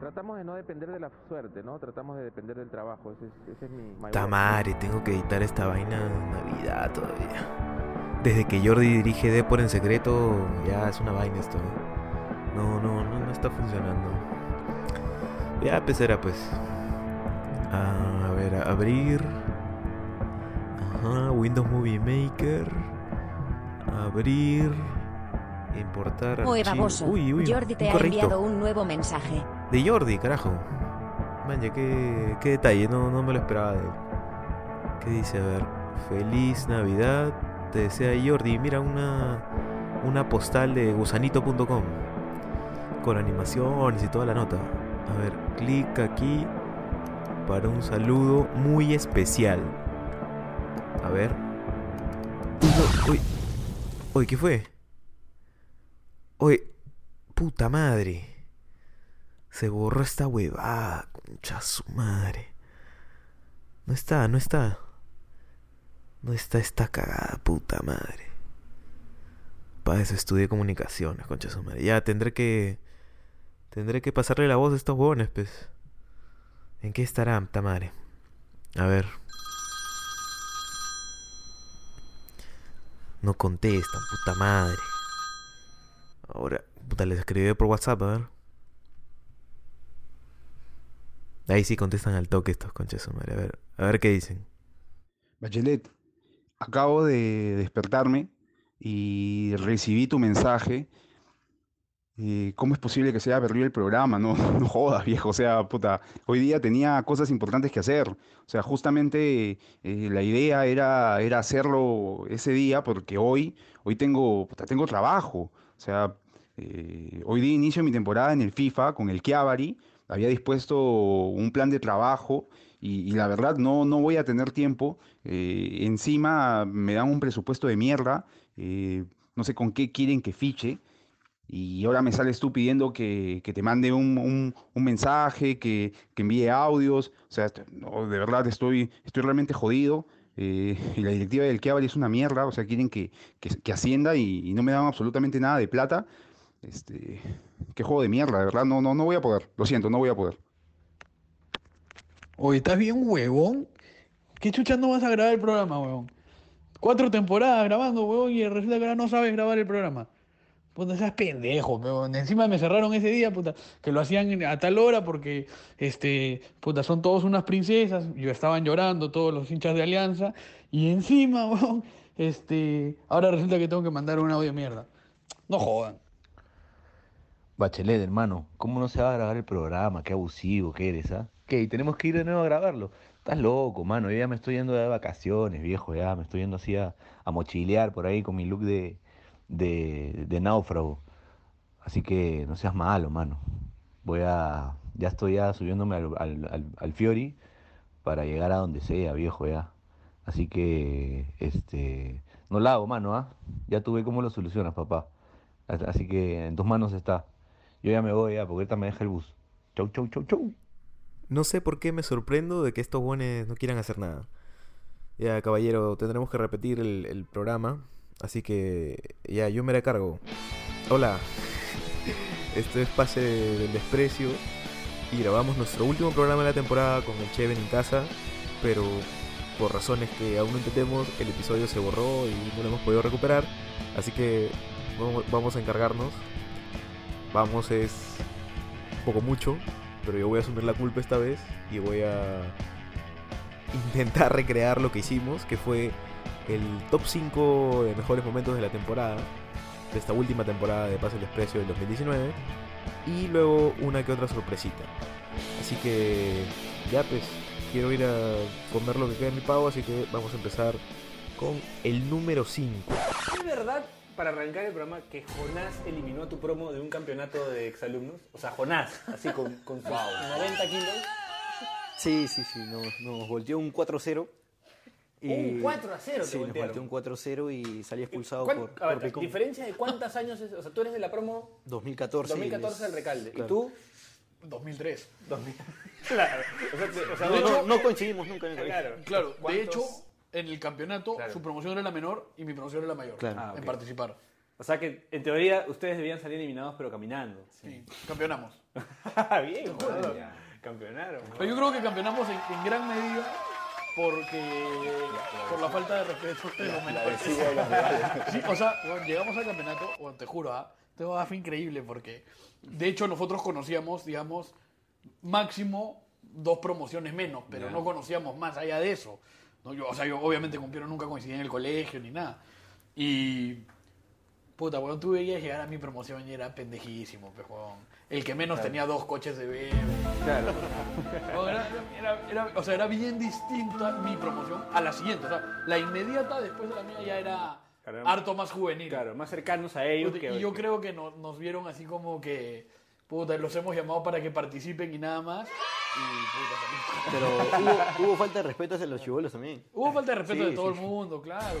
Tratamos de no depender de la suerte, ¿no? Tratamos de depender del trabajo. Ese es, ese es mi mayor... Tamare, tengo que editar esta vaina en Navidad todavía. Desde que Jordi dirige Depor en secreto, ya es una vaina esto. ¿eh? No, no, no, no está funcionando. Ya, pecera pues. Ah, a ver, abrir. Ajá, Windows Movie Maker. Abrir. Importar. Archivo. baboso. Uy, uy, Jordi te ha correcto. enviado un nuevo mensaje. De Jordi, carajo. Vaya, qué, qué detalle, no, no me lo esperaba de él. ¿Qué dice? A ver. Feliz Navidad. Te desea Jordi. Mira una, una postal de gusanito.com. Con animaciones y toda la nota. A ver, clic aquí para un saludo muy especial. A ver. Uy. Uy, ¿qué fue? Uy, puta madre. Se borró esta huevada, concha su madre. No está, no está. No está esta cagada, puta madre. Para eso estudié comunicaciones, concha su madre. Ya tendré que. Tendré que pasarle la voz a estos huevones, pues. ¿En qué estará, puta madre? A ver. No contestan, puta madre. Ahora, puta, les escribí por WhatsApp, a ver. Ahí sí contestan al toque estos conchas madre. A ver, a ver qué dicen. Bachelet, acabo de despertarme y recibí tu mensaje. Eh, ¿cómo es posible que se haya perdido el programa? No, no jodas, viejo. O sea, puta, hoy día tenía cosas importantes que hacer. O sea, justamente eh, la idea era, era hacerlo ese día porque hoy, hoy tengo, tengo trabajo. O sea, eh, hoy día inicio mi temporada en el FIFA con el Chiavari. Había dispuesto un plan de trabajo y, la verdad no, no voy a tener tiempo. Eh, encima me dan un presupuesto de mierda. eh, no sé con qué quieren que fiche. Y ahora me sales tú pidiendo que, que te mande un, un- mensaje, que, que envíe audios. O sea, no, de verdad estoy, estoy realmente jodido. eh, y la directiva del Chiavari es una mierda. O sea, quieren que, que, ascienda y, y no me dan absolutamente nada de plata. Este, qué juego de mierda, de verdad. No, no, no voy a poder. Lo siento, no voy a poder. Oye, ¿estás bien, huevón? ¿Qué chucha no vas a grabar el programa, huevón? Cuatro temporadas grabando, huevón, y resulta que ahora no sabes grabar el programa. Puta, seas pendejo, huevón. Encima me cerraron ese día, puta, que lo hacían a tal hora porque, este, puta, son todos unas princesas. Yo estaban llorando todos los hinchas de Alianza. Y encima, huevón, este, ahora resulta que tengo que mandar un audio mierda. No jodan. Bachelet, hermano, ¿cómo no se va a grabar el programa? Qué abusivo que eres, ¿ah? ¿Qué? ¿Y tenemos que ir de nuevo a grabarlo? Estás loco, mano. Yo ya me estoy yendo de vacaciones, viejo, ya. Me estoy yendo así a, mochilear por ahí con mi look de, de, de náufrago. Así que no seas malo, mano. Voy a... Ya estoy ya subiéndome al, al, al- al Fiori para llegar a donde sea, viejo, ya. Así que, este... No la hago, mano, ¿ah? Ya tuve cómo lo solucionas, papá. As- Así que en tus manos está. Yo ya me voy ya, porque ahorita me deja el bus. Chau, chau, chau, chau. No sé por qué me sorprendo de que estos buenos no quieran hacer nada. Ya, caballero, tendremos que repetir el, programa. Así que ya, yo me haré cargo. Hola, esto es Pase del Desprecio. Y grabamos nuestro último programa de la temporada con el Cheven en casa. Pero por razones que aún no entendemos, el episodio se borró y no lo hemos podido recuperar. Así que vamos a encargarnos. Vamos es poco mucho, pero yo voy a asumir la culpa esta vez y voy a intentar recrear lo que hicimos, que fue el top 5 de mejores momentos de la temporada, de esta última temporada de Pase el Desprecio del 2019, y luego una que otra sorpresita. Así que ya pues, quiero ir a comer lo que queda en mi pavo, así que vamos a empezar con el número 5. ¿Es verdad, para arrancar el programa, que Jonás eliminó a tu promo de un campeonato de exalumnos? O sea, Jonás, así con, con sus 90 kilos. Sí, sí, sí, nos, nos volteó un 4-0. y- Un 4 a 0 te Sí, nos volteó un 4-0 y salí expulsado ¿Cuán- por, a ver, por Picón. ¿diferencia de cuántos años es? O sea, tú eres de la promo 2014. 2014 del Recalde. ¿Y tú? 2003. 2000. Claro. O sea, te- o sea, No, coincidimos nunca en el. Claro. Claro, de hecho, en el campeonato Claro. su promoción era la menor y mi promoción era la mayor Claro. Ah, en ok. participar. O sea que en teoría ustedes debían salir eliminados pero caminando. Sí, campeonamos. Bien, jugador. Campeonaron. Pero yo creo que campeonamos en, en gran medida porque por la falta de respeto de los menores. Sí, o sea, bueno, llegamos al campeonato, bueno, te juro, ¿ah? Esto fue increíble porque de hecho nosotros conocíamos, digamos, máximo dos promociones menos, pero no conocíamos más allá de eso. ¿No? Yo, o sea, yo obviamente con Piero nunca coincidí en el colegio ni nada. Y Puta, weón, tú veías llegar a mi promoción y era pendejísimo, pues, weón. El que menos tenía dos coches de BMW. Claro. Era, era- era- o sea, era bien distinta mi promoción a la siguiente. O sea, la inmediata después de la mía ya era Claro. harto más juvenil. Claro, más cercanos a ellos. Puta, que- y yo creo que no- nos vieron así como que, puta, los hemos llamado para que participen y nada más. Y, puta. Pero hubo, hubo falta de respeto hacia los chivolos también. Hubo falta de respeto Sí, de todo sí. el mundo, claro.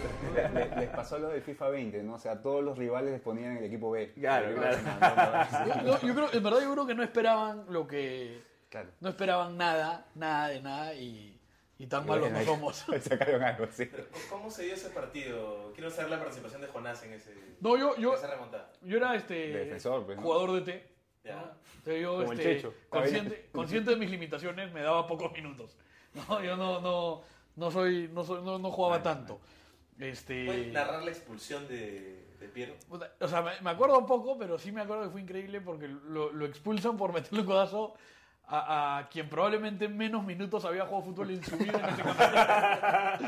Les, pasó lo del FIFA 20, ¿no? O sea, todos los rivales les ponían en el equipo B. Claro, Pero, claro. no, no, no, Yo, yo creo, en verdad yo creo que no esperaban lo que... Claro. No esperaban nada, nada de nada y, y tan malos no somos. Sacaron algo, sí. ¿Cómo se dio ese partido? Quiero saber la participación de Jonás en ese. No, yo, yo, en esa remontada. yo era este Defensor, pues, ¿no? jugador de T. Ya. Entonces yo, Como el este, Checho. consciente, consciente de mis limitaciones, me daba pocos minutos. No, yo no, no, no soy, no soy, no, no jugaba tanto. Este, ¿Puedes narrar la expulsión de, de Piero? o sea, me, me acuerdo un poco, pero sí me acuerdo que fue increíble porque lo, lo expulsan por meterle un codazo a, a quien probablemente menos minutos había jugado fútbol en su vida en ese campeonato.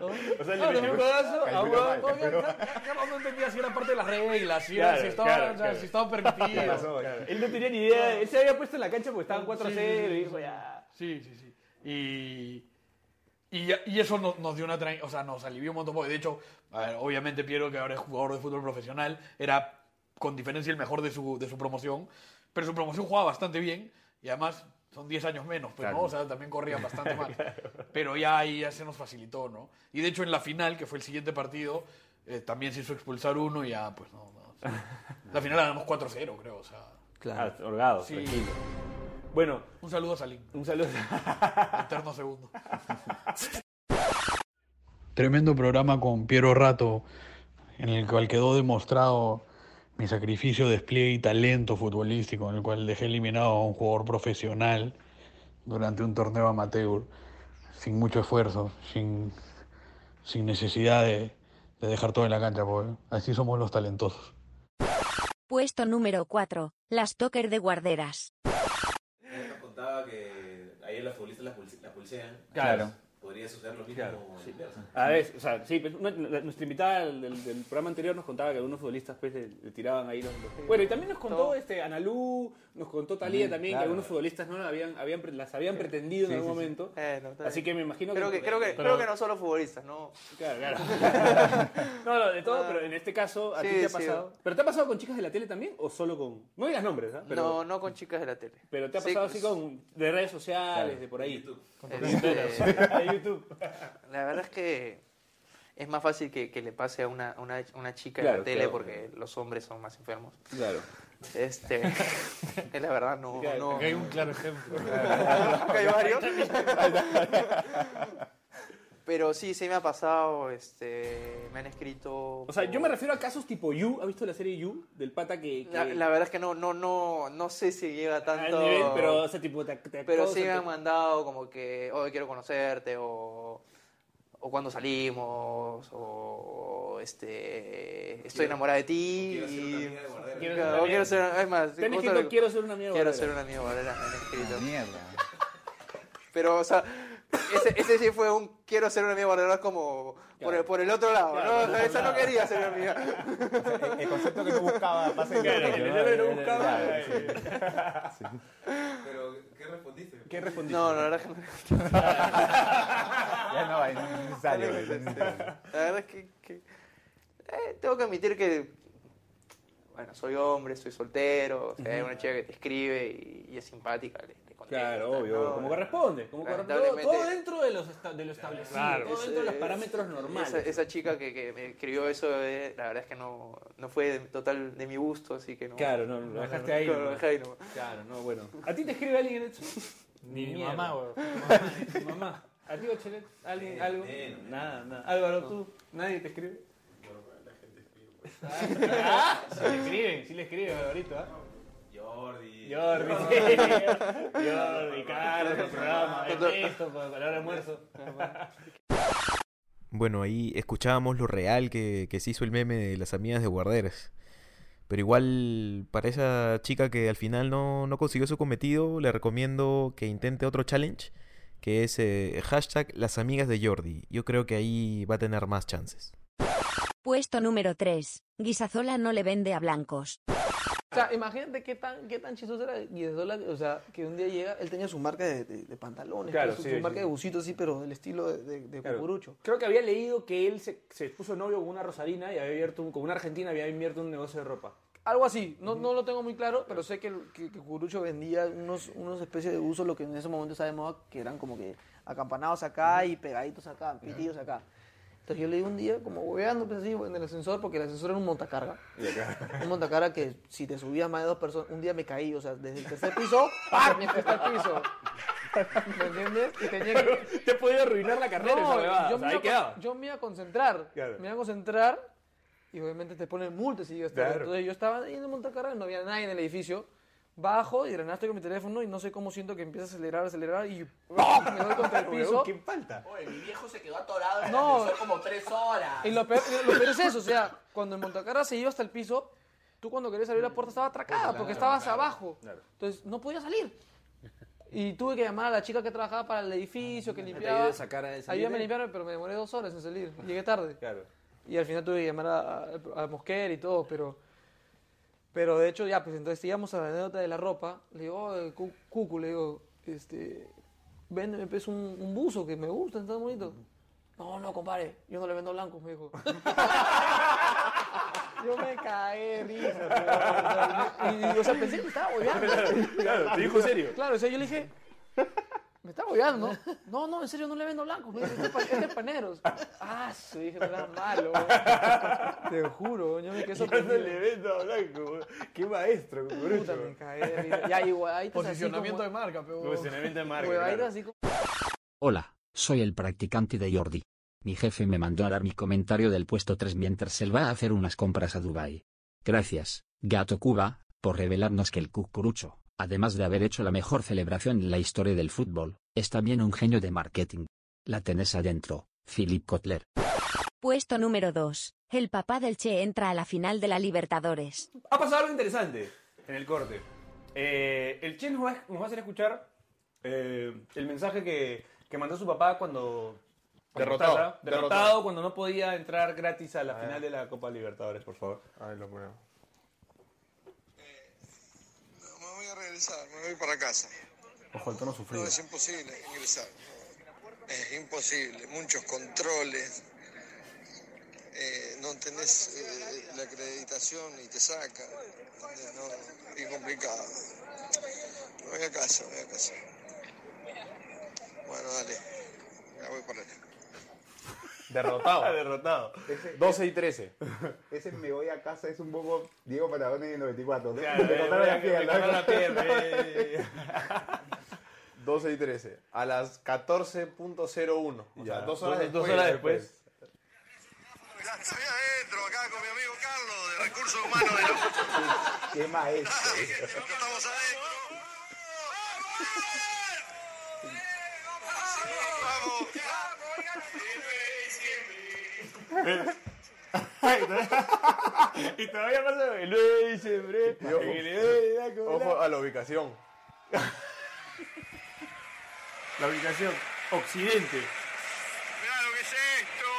¿No? O sea, le Claro, un codazo a ya no entendía si era parte de las reglas, si, era- Claro, si estaba, claro, o sea, claro. si estaba permitido. pasó? Claro. Él no tenía ni idea. Él se había puesto en la cancha porque estaban 4 a Sí, 0 sí, y sí, dijo sí. ya. Sí, sí, sí. Y, y, y eso nos, nos dio una o sea, nos alivió un montón. Porque de hecho, a ver, obviamente Piero, que ahora es jugador de fútbol profesional, era con diferencia el mejor de su, de su promoción. Pero su promoción jugaba bastante bien y además son 10 años menos, pues, ¿no? O sea, también corrían bastante más. Pero ya ahí ya se nos facilitó, ¿no? Y de hecho en la final, que fue el siguiente partido, eh, también se hizo expulsar uno y ya, pues no. no, o sea, la final la ganamos 4-0, creo, o sea. Claro. Ah, holgado, Sí. tranquilo. Bueno, Un saludo a Salim. un saludo. Eterno segundo. Tremendo programa con Piero Rato, en el cual quedó demostrado mi sacrificio, despliegue y talento futbolístico, en el cual dejé eliminado a un jugador profesional durante un torneo amateur, sin mucho esfuerzo, sin, sin necesidad de, de dejar todo en la cancha, porque así somos los talentosos. Puesto número 4. Las Toker de Guarderas. Nos contaba que ayer los futbolistas la, pulse- la pulsean. Claro. Podría suceder lo mismo Claro. A ver, o sea, sí, pues, una- la- nuestra invitada del, programa anterior nos contaba que algunos futbolistas pues, le, le tiraban ahí los, los- Bueno, y también nos contó este, Analú, nos contó Talía también, que claro. algunos futbolistas no habían, habían, pre- las habían pretendido en algún momento. Eh, no, Así que me imagino creo que... que, creo que, pero- creo que no solo futbolistas, ¿no? Claro, claro. no, no, de todo, Ah. pero en este caso, ¿a Sí, ti te ha sí. pasado? ¿Pero te ha pasado con chicas de la tele también o solo con...? No digas nombres, ¿ah? Pero, No, no con chicas de la tele. pero te ha Sí, pasado así pues, con... de redes sociales, de por ahí. este, de YouTube. La verdad es que es más fácil que, que le pase a una, una, una chica Claro, la tele claro. porque los hombres son más enfermos. Claro. Este, es la verdad, no. no Acá hay un claro ejemplo. Acá hay varios. Pero sí, sí me ha pasado, este, me han escrito. O sea, yo me refiero a casos tipo You. ¿Has visto la serie You? Del pata que... que- La, la verdad es que no, no, no, no sé si llega al tanto. nivel, pero, o sea, tipo, te, te Pero sí me han mandado como que hoy quiero conocerte o, o cuando salimos o este estoy enamorada de ti Quiero ser una amiga de guardera. Quiero Claro, ser quiero es más Te han justo escrito, lo- quiero ser una amiga quiero guardera". ser un amigo Valera me han escrito Mierda. pero o sea ese, ese sí fue un quiero ser un amigo Valera como por, el, por el otro lado Claro, no esa no quería ser mi amiga El, el concepto que tú buscabas pasa en Claro, el que ¿no? buscaba. Pero, ¿qué respondiste? ¿Qué respondiste? no la verdad es que no Ya no, es necesario. No es es necesario. necesario. La verdad es que, que- eh, tengo que admitir que, bueno, soy hombre, soy soltero, o sea, hay una chica que te escribe y, y es simpática, le, Claro, obvio, ¿no? como corresponde. Como corresponde. Todo, dentro de, los esta- de lo establecido, Claro. todo dentro de los parámetros normales. Esa, esa chica que, que me escribió eso, eh, la verdad es que no, no fue de- total de mi gusto, así que no. Claro, no, lo dejaste ahí. Lo dejé ahí nomás. Claro, no, bueno. ¿A ti te escribe alguien en eso? Ni mi mamá, weón. Tu mamá. ¿A ti, Ochelet? ¿Alguien? Eh, ¿Algo? eh, no. Nada, nada. Álvaro, ¿tú? ¿Nadie te escribe? Ah, sí le escriben, sí le escriben, Alvarito, ¿ah? Jordi. Jordi, sí. Jordi, Carlos, el programa, esto, para hora de almuerzo. Bueno, ahí escuchábamos lo real que, que se hizo el meme de las amigas de guarderas. Pero igual, para esa chica que al final no, no consiguió su cometido, le recomiendo que intente otro challenge, que es eh, hashtag las amigas de Jordi. Yo creo que ahí va a tener más chances. Puesto número 3. Guisazola no le vende a blancos. O sea, imagínate qué tan, qué tan chistoso era Guidesola, o sea, que un día llega, él tenía su marca de, de- de pantalones, Claro, su, sí, su sí, marca sí. de busitos así, pero del estilo de, de, Claro. cucurucho. Creo que había leído que él se, se puso novio con una rosarina y había abierto un, con una argentina había abierto un negocio de ropa. Algo así, no, no lo tengo muy claro, pero sé que, que, que Cucurucho vendía unos, unos especies de usos, lo que en ese momento moda, que eran como que acampanados acá y pegaditos acá, pitidos acá. Entonces yo le di un día como hueveando pues así en el ascensor, porque el ascensor era un montacarga. Un montacarga que si te subías más de dos personas, un día me caí, o sea, desde el tercer piso, ¡pam! me cuesta el piso. ¿Me entiendes? Y tenía que... Te podía arruinar la carrera esa huevada, yo, o sea, me ahí iba, yo me iba a concentrar. Claro. Me iba a concentrar y obviamente te ponen multas si llegas tarde. Claro. Entonces yo estaba ahí en el montacarga, no había nadie en el edificio. Bajo y drenaste con mi teléfono y no sé cómo siento que empieza a acelerar, acelerar y ¡pum! me doy contra el piso. ¿Qué falta? Oye, mi viejo se quedó atorado en el No. ascensor como tres horas. Y lo peor, lo peor es eso, o sea, cuando el montacarga se iba hasta el piso, tú cuando querías abrir la puerta estaba atracada porque estabas abajo. Entonces no podía salir. Y tuve que llamar a la chica que trabajaba para el edificio, que limpiaba. a sacar a- salir Ayúdame a de- limpiarme, pero me demoré dos horas en salir. Llegué tarde. Claro. Y al final tuve que llamar a, a, a Mosquer y todo, pero... Pero de hecho ya, pues entonces íbamos a la anécdota de la ropa. Le digo, oh, Cu- Cucu, le digo, este... Véndeme pues un, un buzo que me gusta, está bonito. No, no, compadre, yo no le vendo blancos, me dijo. yo me caí de risa. pero, y, y, o sea, pensé que me estaba bobeando. Claro, te dijo serio. Claro, o sea, yo le dije, me está bobeando, ¿no? No, no, en serio, no le vendo blancos. Me dice, este es este es paneros. Ah, sí, dije, me da malo. Te juro, yo me quedé Yo no sorprendido. le vendo a Blanco. Qué maestro, Puta, cucurucho. me de. Ya, igual, ahí Posicionamiento de marca, pero... Posicionamiento de marca. Claro. así como... Hola, soy el practicante de Jordi. Mi jefe me mandó a dar mi comentario del puesto 3 mientras él va a hacer unas compras a Dubai. Gracias, Gato Cuba, por revelarnos que el cucurucho, además de haber hecho la mejor celebración en la historia del fútbol, es también un genio de marketing. La tenés adentro, Philip Kotler. Puesto número 2. El papá del Che entra a la final de la Libertadores. Ha pasado algo interesante en el corte. Eh, el Che nos va, nos va a hacer escuchar eh, el mensaje que, que mandó su papá cuando... Derrotado, derrotado, derrotado. cuando no podía entrar gratis a la final de la Copa Libertadores, por favor. Ahí lo ponemos. Me me voy para casa. Ojo, el tono No, es imposible ingresar. Es imposible, muchos controles. eh, no tenés eh, la acreditación y te sacan. No, es complicado. Me voy a casa, me voy a casa. Bueno, dale. Ya voy para allá. Derrotado. derrotado. 12 y 13. Ese me voy a casa es un poco Diego Patagones en el 94. ¿no? Claro, Me cortaron la me pierna. cortaron la pierna, eh. 12 y 13. A las 14.01. O Ya, sea, dos horas dos- después. dos horas después. Estoy adentro, acá con mi amigo Carlos de Recursos Humanos de la Qué maestro. Estamos adentro. Y todavía pasa el 9 de diciembre. Ojo, en el de la cola. ojo a la ubicación. La ubicación occidente. Mirá lo que es esto.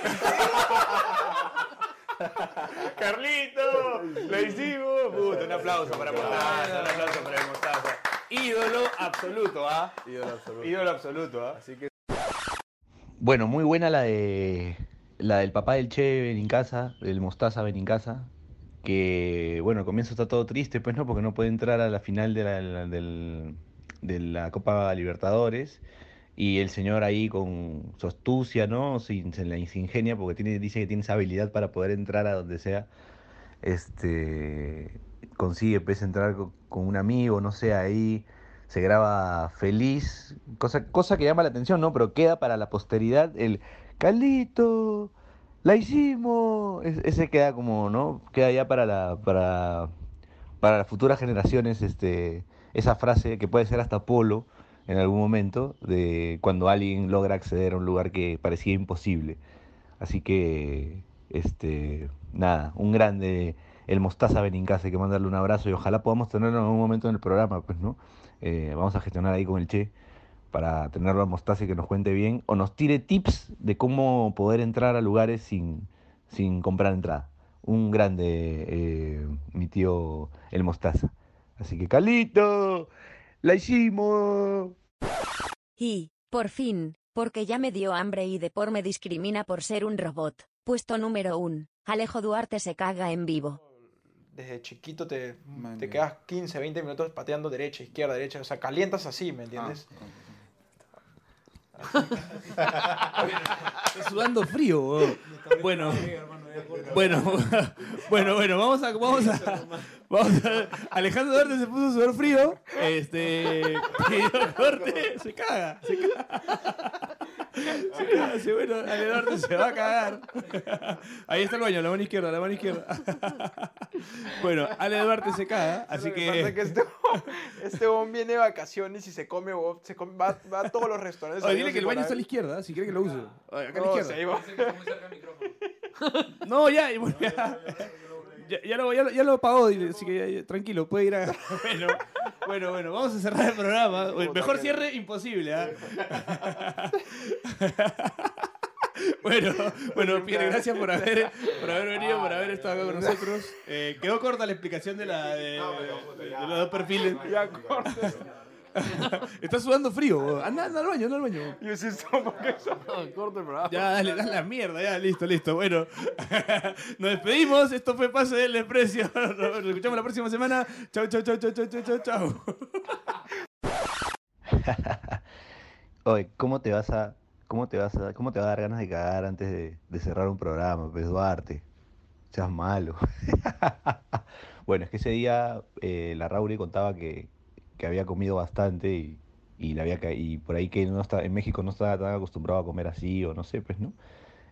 ¡Carlito! ¡Lo hicimos! Puta, un aplauso para Mostaza, un aplauso para el Mostaza. Ídolo absoluto, ¿ah? Ídolo absoluto. Ídolo absoluto, ¿ah? Así que Bueno, muy buena la de la del papá del Che Benincasa, del Mostaza Benincasa, que bueno, al comienzo está todo triste, pues no, porque no puede entrar a la final de la, la- del- de la Copa Libertadores. Y el señor ahí con su astucia, ¿no? Sin, se la ingenia porque dice que tiene esa habilidad para poder entrar a donde sea. Este consigue pues entrar co- con, un amigo, no sé, ahí se graba feliz, cosa, cosa que llama la atención, ¿no? Pero queda para la posteridad el Carlito, la hicimos. Es- ese queda como, ¿no? Queda ya para la, para, para las futuras generaciones, este, esa frase que puede ser hasta polo en algún momento, de cuando alguien logra acceder a un lugar que parecía imposible. Así que, este, nada, un grande, el Mostaza Benincase, que mandarle un abrazo y ojalá podamos tenerlo en algún momento en el programa, pues, ¿no? Eh, vamos a gestionar ahí con el Che para tenerlo a Mostaza y que nos cuente bien o nos tire tips de cómo poder entrar a lugares sin, sin comprar entrada. Un grande, eh, mi tío el Mostaza. Así que, Calito, la hicimos. Y, por fin, porque ya me dio hambre y Depor me discrimina por ser un robot. Puesto número 1. Alejo Duarte se caga en vivo. Desde chiquito te, te quedas 15, 20 minutos pateando derecha, izquierda, derecha. O sea, calientas así, ¿me entiendes? Está sudando frío. Bueno, bueno, bueno, bueno, vamos a, vamos a, vamos a, Alejandro Duarte se puso a sudar frío, este, se caga, se caga. Se bueno, Ale Duarte se va a cagar. Ahí está el baño, la mano izquierda, la mano izquierda. Bueno, Ale Duarte se caga, así Lo que pasa que... que este huevón- este viene de vacaciones y se come, se come- va, va a todos los restaurantes. Oye, dile que el baño está a la izquierda, si quiere que lo use. Oye, Acá a No, la izquierda. va. No, ya, y bueno, ya, ya, ya lo, ya, lo- ya lo pagó, así que tranquilo, puede ir a... Bueno, bueno, bueno, vamos a cerrar el programa. Mejor cierre imposible, ¿ah? Bueno, bueno, Pierre, gracias por haber, por haber venido, por haber estado acá con nosotros. Eh, quedó corta la explicación de, la, de, de- de los dos perfiles. Ya cortes. Está sudando frío. Anda, anda al baño, anda al baño. Yo sí estoy porque eso. corto el programa. Ya, dale, dale la mierda, ya, listo, listo. Bueno, nos despedimos. Esto fue Pase del Desprecio. Nos escuchamos la próxima semana. Chau, chau, chau, chau, chau, chau, chau, chau. Oye, ¿cómo te vas a, cómo te vas a, cómo te va a dar ganas de cagar antes de, de cerrar un programa, pues Duarte? Seas malo. bueno, es que ese día eh, la Rauri contaba que, que había comido bastante y, y, le había y por ahí que no está, en México no estaba tan acostumbrado a comer así, o no sé, pues, ¿no?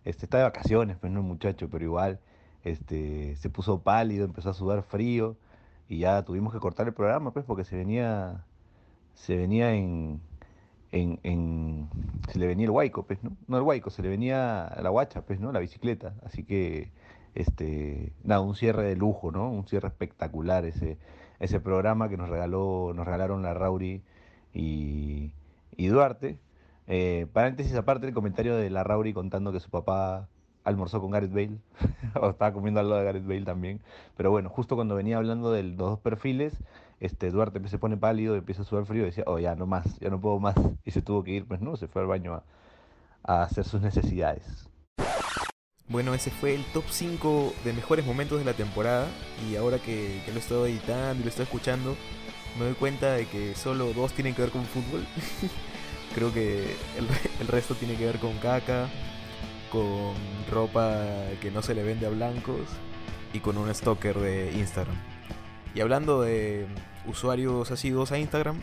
Este, está de vacaciones, pues, no el muchacho, pero igual, este, se puso pálido, empezó a sudar frío, y ya tuvimos que cortar el programa, pues, porque se venía, se venía en, en, en- se le venía el huaico, pues, ¿no? No el huaico, se le venía la guacha, pues, ¿no? La bicicleta. Así que, este, nada, un cierre de lujo, ¿no? Un cierre espectacular ese, ese programa que nos regaló, nos regalaron la Rauri y, y Duarte. Eh, paréntesis aparte, el comentario de la Rauri contando que su papá almorzó con Gareth Bale, o estaba comiendo al lado de Gareth Bale también. Pero bueno, justo cuando venía hablando de los dos perfiles, este Duarte se pone pálido, empieza a sudar frío y decía, oh, ya no más, ya no puedo más. Y se tuvo que ir, pues no, se fue al baño a, a hacer sus necesidades. Bueno, ese fue el top 5 de mejores momentos de la temporada. Y ahora que, que lo estado editando y lo estoy escuchando, me doy cuenta de que solo dos tienen que ver con fútbol. Creo que el resto tiene que ver con caca, con ropa que no se le vende a blancos y con un stalker de Instagram. Y hablando de usuarios asiduos a Instagram,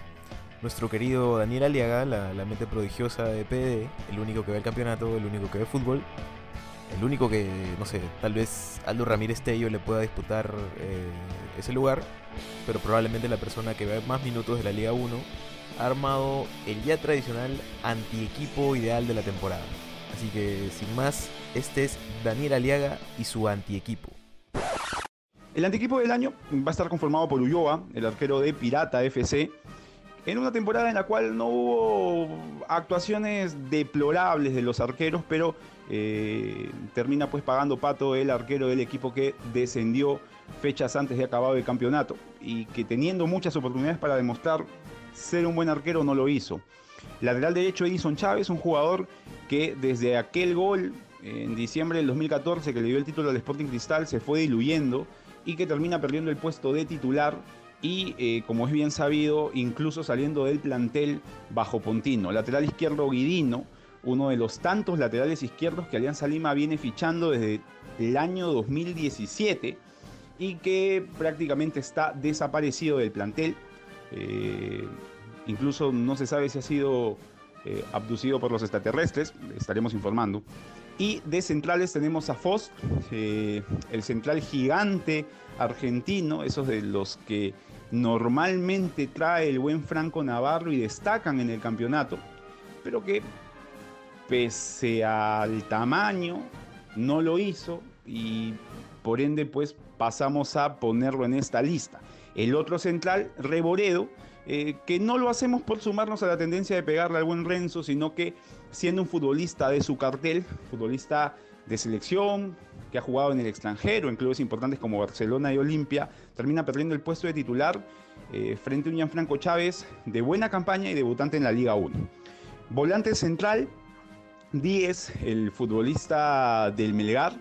nuestro querido Daniel Aliaga, la, la mente prodigiosa de PD, el único que ve el campeonato, el único que ve fútbol, el único que, no sé, tal vez Aldo Ramírez Tello le pueda disputar eh, ese lugar, pero probablemente la persona que ve más minutos de la Liga 1 ha armado el ya tradicional antiequipo ideal de la temporada. Así que, sin más, este es Daniel Aliaga y su antiequipo. El antiequipo del año va a estar conformado por Ulloa, el arquero de Pirata FC, en una temporada en la cual no hubo actuaciones deplorables de los arqueros, pero eh, termina pues pagando pato el arquero del equipo que descendió fechas antes de acabado el campeonato y que teniendo muchas oportunidades para demostrar ser un buen arquero no lo hizo. Lateral derecho Edison Chávez, un jugador que desde aquel gol en diciembre del 2014 que le dio el título al Sporting Cristal se fue diluyendo y que termina perdiendo el puesto de titular y eh, como es bien sabido incluso saliendo del plantel bajo Pontino. Lateral izquierdo Guidino, uno de los tantos laterales izquierdos que Alianza Lima viene fichando desde el año 2017 y que prácticamente está desaparecido del plantel. Eh, incluso no se sabe si ha sido eh, abducido por los extraterrestres, estaremos informando. Y de centrales tenemos a Foz, eh, el central gigante argentino, esos de los que normalmente trae el buen Franco Navarro y destacan en el campeonato, pero que pese al tamaño no lo hizo y por ende pues pasamos a ponerlo en esta lista. El otro central, Reboredo, eh, que no lo hacemos por sumarnos a la tendencia de pegarle al buen Renzo, sino que siendo un futbolista de su cartel, futbolista de selección, que ha jugado en el extranjero, en clubes importantes como Barcelona y Olimpia, termina perdiendo el puesto de titular eh, frente a un Gianfranco Chávez de buena campaña y debutante en la Liga 1. Volante central, 10, el futbolista del Melgar,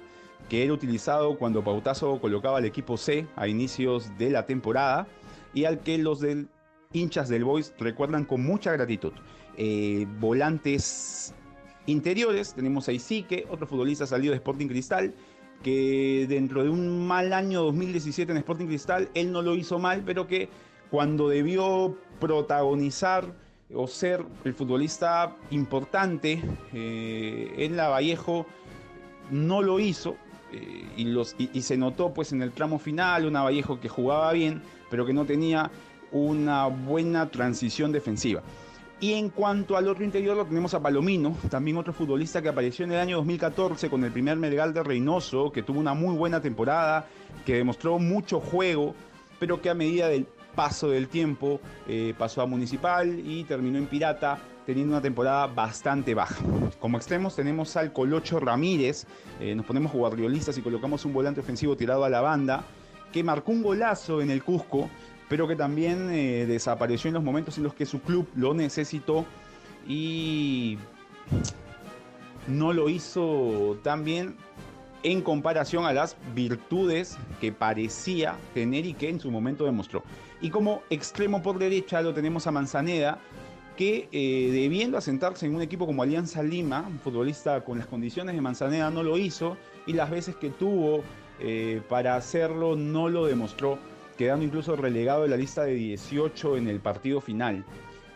que era utilizado cuando Pautazo colocaba al equipo C a inicios de la temporada y al que los del hinchas del Boys recuerdan con mucha gratitud. Eh, volantes interiores, tenemos a Isique, otro futbolista salido de Sporting Cristal, que dentro de un mal año 2017 en Sporting Cristal, él no lo hizo mal, pero que cuando debió protagonizar o ser el futbolista importante eh, en la Vallejo, no lo hizo. eh, y, se notó pues en el tramo final, una Vallejo que jugaba bien, pero que no tenía una buena transición defensiva. Y en cuanto al otro interior lo tenemos a Palomino, también otro futbolista que apareció en el año 2014 con el primer Melgal de Reynoso, que tuvo una muy buena temporada, que demostró mucho juego, pero que a medida del paso del tiempo eh, pasó a Municipal y terminó en Pirata, teniendo una temporada bastante baja. Como extremos tenemos al Colocho Ramírez, eh, nos ponemos guardiolistas y colocamos un volante ofensivo tirado a la banda, que marcó un golazo en el Cusco, pero que también eh, desapareció en los momentos en los que su club lo necesitó y no lo hizo tan bien en comparación a las virtudes que parecía tener y que en su momento demostró. Y como extremo por derecha lo tenemos a Manzaneda, que eh, debiendo asentarse en un equipo como Alianza Lima, un futbolista con las condiciones de Manzaneda no lo hizo y las veces que tuvo eh, para hacerlo no lo demostró, quedando incluso relegado de la lista de 18 en el partido final.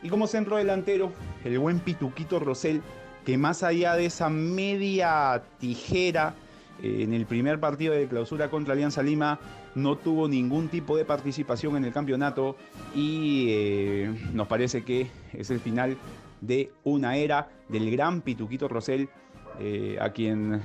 Y como centro delantero, el buen Pituquito Rosell, que más allá de esa media tijera en el primer partido de clausura contra Alianza Lima, no tuvo ningún tipo de participación en el campeonato y eh, nos parece que es el final de una era del gran Pituquito Rosell, eh, a quien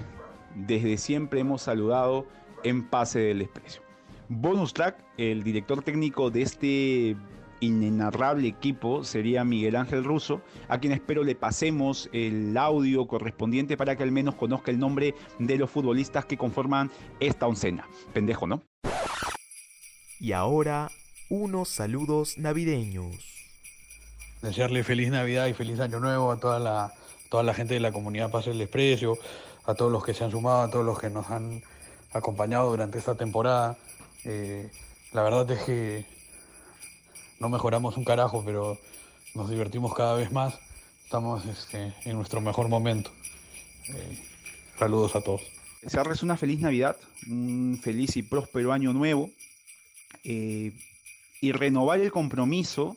desde siempre hemos saludado en pase del desprecio. Bonus track, el director técnico de este inenarrable equipo sería Miguel Ángel Russo, a quien espero le pasemos el audio correspondiente para que al menos conozca el nombre de los futbolistas que conforman esta oncena. Pendejo, ¿no? Y ahora, unos saludos navideños. Desearle feliz Navidad y feliz Año Nuevo a toda la, toda la gente de la comunidad Pase el Desprecio, a todos los que se han sumado, a todos los que nos han acompañado durante esta temporada. Eh, la verdad es que no mejoramos un carajo, pero nos divertimos cada vez más. Estamos este, en nuestro mejor momento. Eh, saludos a todos. Desearles una feliz Navidad, un feliz y próspero año nuevo eh, y renovar el compromiso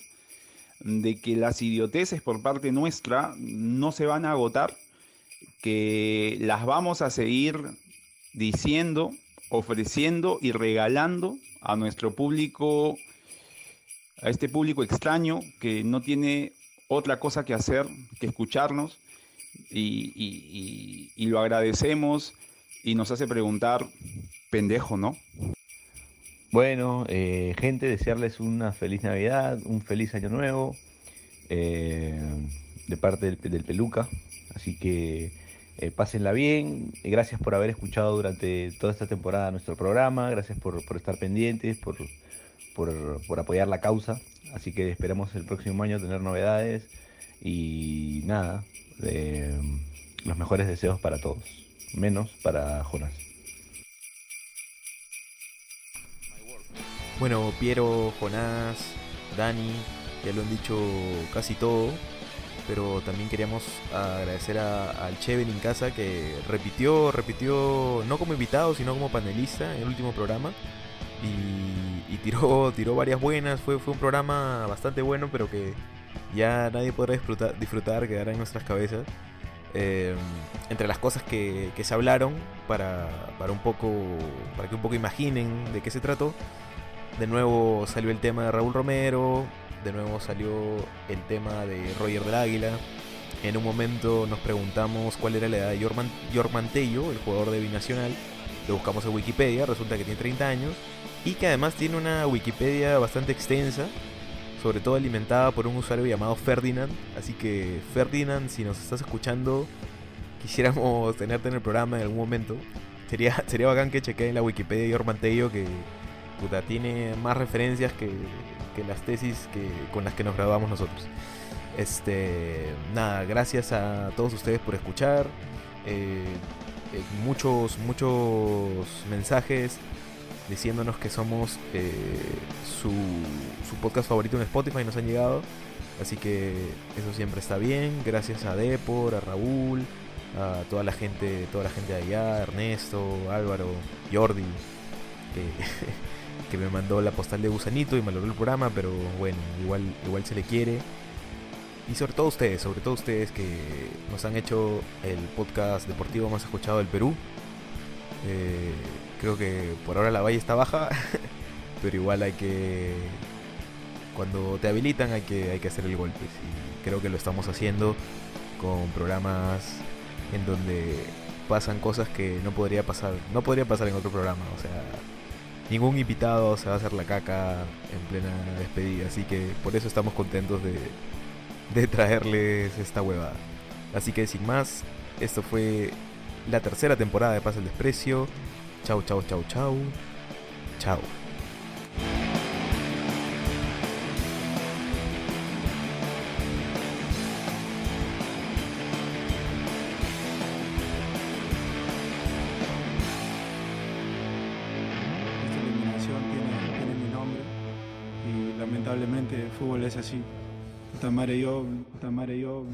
de que las idioteces por parte nuestra no se van a agotar, que las vamos a seguir diciendo, ofreciendo y regalando a nuestro público, a este público extraño que no tiene otra cosa que hacer que escucharnos y, lo agradecemos y nos hace preguntar, pendejo, ¿no? Bueno, eh, gente, desearles una feliz Navidad, un feliz Año Nuevo eh, de parte del, Peluca. Así que eh, pásenla bien. Gracias por haber escuchado durante toda esta temporada nuestro programa. Gracias por, por estar pendientes, por, por, por apoyar la causa. Así que esperamos el próximo año tener novedades. Y nada, eh, los mejores deseos para todos. Menos para Jonas. Bueno, Piero, Jonás, Dani, ya lo han dicho casi todo, pero también queríamos agradecer al Cheven en casa que repitió, repitió no como invitado, sino como panelista en el último programa y, tiró, tiró varias buenas, fue, fue un programa bastante bueno, pero que ya nadie podrá disfrutar, disfrutar quedará en nuestras cabezas. eh, entre las cosas que, que se hablaron para, para un poco para que un poco imaginen de qué se trató. De nuevo salió el tema de Raúl Romero, de nuevo salió el tema de Roger del Águila. En un momento nos preguntamos cuál era la edad de York Mantello, el jugador de Binacional. Lo buscamos en Wikipedia, resulta que tiene 30 años y que además tiene una Wikipedia bastante extensa, sobre todo alimentada por un usuario llamado Ferdinand. Así que Ferdinand, si nos estás escuchando, quisiéramos tenerte en el programa en algún momento. Sería, sería bacán que chequee en la Wikipedia de York Mantello que puta, tiene más referencias que, que las tesis que, con las que nos graduamos nosotros. Este, nada, gracias a todos ustedes por escuchar. Eh, eh, muchos, muchos mensajes diciéndonos que somos eh, su, su podcast favorito en Spotify nos han llegado. Así que eso siempre está bien. Gracias a Depor, a Raúl, a toda la gente, toda la gente de allá, Ernesto, Álvaro, Jordi, que, que me mandó la postal de gusanito y me logró el programa, pero bueno, igual, igual se le quiere. Y sobre todo ustedes, sobre todo ustedes que nos han hecho el podcast deportivo más escuchado del Perú. Eh, creo que por ahora la valla está baja, pero igual hay que... Cuando te habilitan hay que, hay que hacer el golpe. Y creo que lo estamos haciendo con programas en donde pasan cosas que no podría pasar, no podría pasar en otro programa. O sea, ningún invitado se va a hacer la caca en plena despedida. Así que por eso estamos contentos de, de traerles esta huevada. Así que sin más, esto fue la tercera temporada de Pasa el Desprecio. Chau, chau, chau, chau. Chau. Esta eliminación tiene, tiene mi nombre y lamentablemente el fútbol es así. Puta madre yo, puta madre yo.